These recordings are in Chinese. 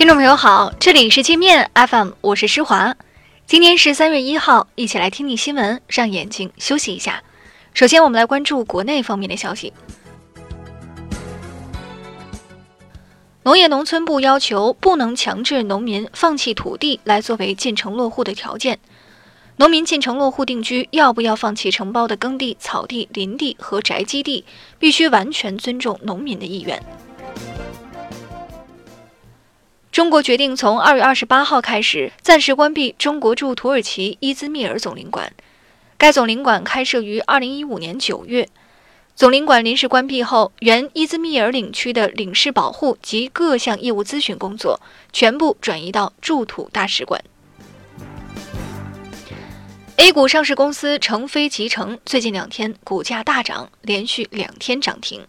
听众朋友好，这里是界面 FM，我是施华。今天是三月一号，一起来听听新闻，让眼睛休息一下。首先，我们来关注国内方面的消息。农业农村部要求不能强制农民放弃土地来作为进城落户的条件。农民进城落户定居，要不要放弃承包的耕地、草地、林地和宅基地，必须完全尊重农民的意愿。中国决定从二月二十八号开始暂时关闭中国驻土耳其伊兹密尔总领馆。该总领馆开设于二零一五年九月。总领馆临时关闭后，原伊兹密尔领区的领事保护及各项业务咨询工作全部转移到驻土大使馆。A 股上市公司成飞集成最近两天股价大涨，连续两天涨停。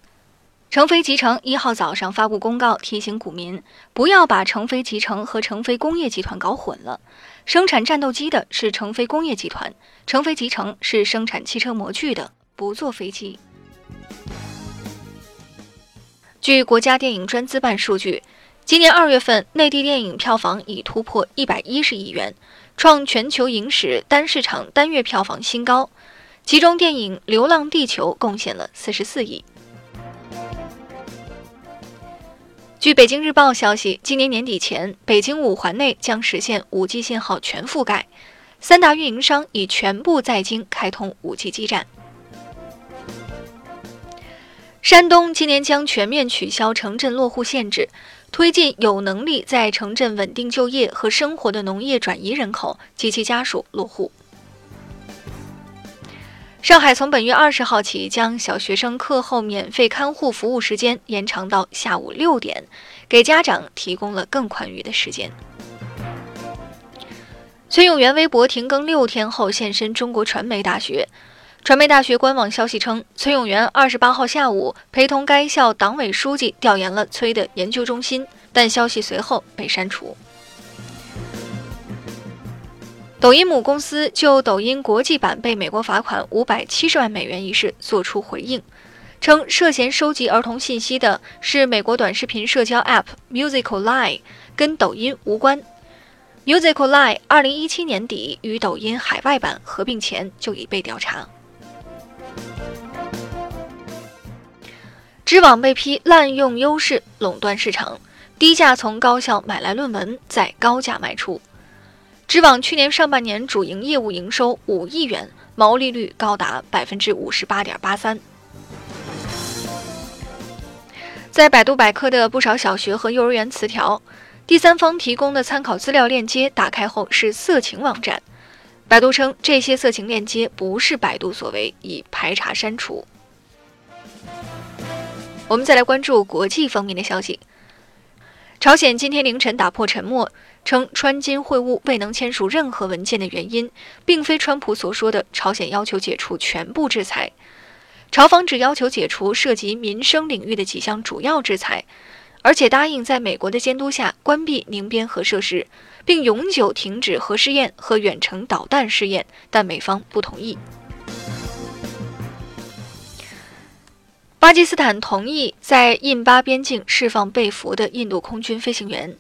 成飞集成一号早上发布公告，提醒股民不要把成飞集成和成飞工业集团搞混了。生产战斗机的是成飞工业集团，成飞集成是生产汽车模具的，不做飞机。据国家电影专资办数据，今年二月份内地电影票房已突破一百一十亿元。创全球影史单市场单月票房新高，其中电影《流浪地球》贡献了四十四亿。据北京日报消息，今年年底前，北京五环内将实现 5G 信号全覆盖，三大运营商已全部在京开通 5G 基站。山东今年将全面取消城镇落户限制。推进有能力在城镇稳定就业和生活的农业转移人口及其家属落户。上海从本月二十号起，将小学生课后免费看护服务时间延长到下午六点，给家长提供了更宽裕的时间。崔永元微博停更六天后现身中国传媒大学。传媒大学官网消息称，崔永元二十八号下午陪同该校党委书记调研了崔的研究中心，但消息随后被删除。抖音母公司就抖音国际版被美国罚款五百七十万美元一事作出回应，称涉嫌收集儿童信息的是美国短视频社交 App musical lie 跟抖音无关。Musical Line 二零一七年底与抖音海外版合并前就已被调查。知网被批滥用优势垄断市场，低价从高校买来论文，再高价卖出。知网去年上半年主营业务营收五亿元，毛利率高达百分之五十八点八三。在百度百科的不少小学和幼儿园词条，第三方提供的参考资料链接打开后是色情网站，百度称这些色情链接不是百度所为，已排查删除。我们再来关注国际方面的消息。朝鲜今天凌晨打破沉默，称川金会晤未能签署任何文件的原因，并非川普所说的朝鲜要求解除全部制裁。朝方只要求解除涉及民生领域的几项主要制裁，而且答应在美国的监督下关闭宁边核设施，并永久停止核试验和远程导弹试验，但美方不同意。巴基斯坦同意在印巴边境释放被俘的印度空军飞行员。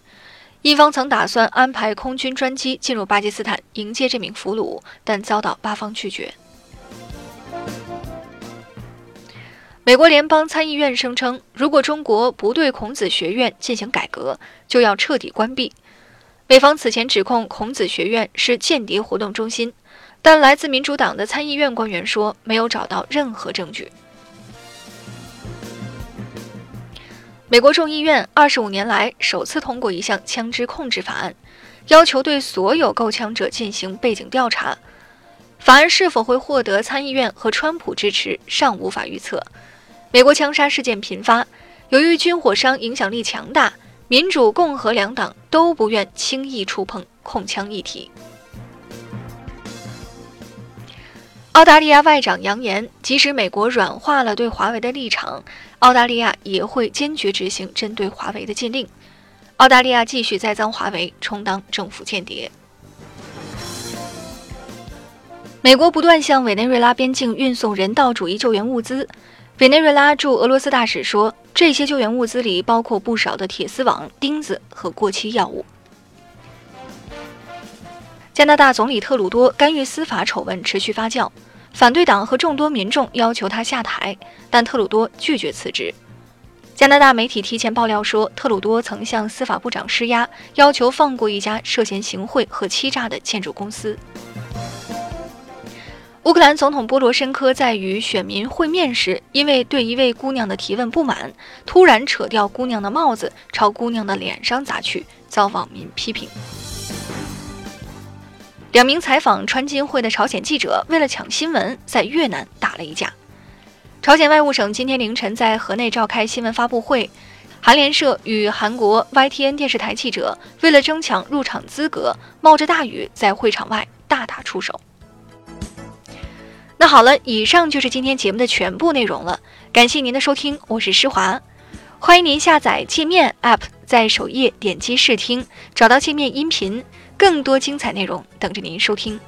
印方曾打算安排空军专机进入巴基斯坦迎接这名俘虏，但遭到巴方拒绝。美国联邦参议院声称，如果中国不对孔子学院进行改革，就要彻底关闭。美方此前指控孔子学院是间谍活动中心，但来自民主党的参议院官员说，没有找到任何证据。美国众议院二十五年来首次通过一项枪支控制法案，要求对所有购枪者进行背景调查。法案是否会获得参议院和川普支持，尚无法预测。美国枪杀事件频发，由于军火商影响力强大，民主、共和两党都不愿轻易触碰控枪议题。澳大利亚外长扬言，即使美国软化了对华为的立场，澳大利亚也会坚决执行针对华为的禁令。澳大利亚继续栽赃华为，充当政府间谍。美国不断向委内瑞拉边境运送人道主义救援物资，委内瑞拉驻俄罗斯大使说，这些救援物资里包括不少的铁丝网、钉子和过期药物。加拿大总理特鲁多干预司法丑闻持续发酵，反对党和众多民众要求他下台，但特鲁多拒绝辞职。加拿大媒体提前爆料说，特鲁多曾向司法部长施压，要求放过一家涉嫌行贿和欺诈的建筑公司。乌克兰总统波罗申科在与选民会面时，因为对一位姑娘的提问不满，突然扯掉姑娘的帽子，朝姑娘的脸上砸去，遭网民批评。两名采访川金会的朝鲜记者为了抢新闻，在越南打了一架。朝鲜外务省今天凌晨在河内召开新闻发布会，韩联社与韩国 YTN 电视台记者为了争抢入场资格，冒着大雨在会场外大打出手。那好了，以上就是今天节目的全部内容了，感谢您的收听，我是施华，欢迎您下载界面 App，在首页点击试听，找到界面音频，更多精彩内容等着您收听。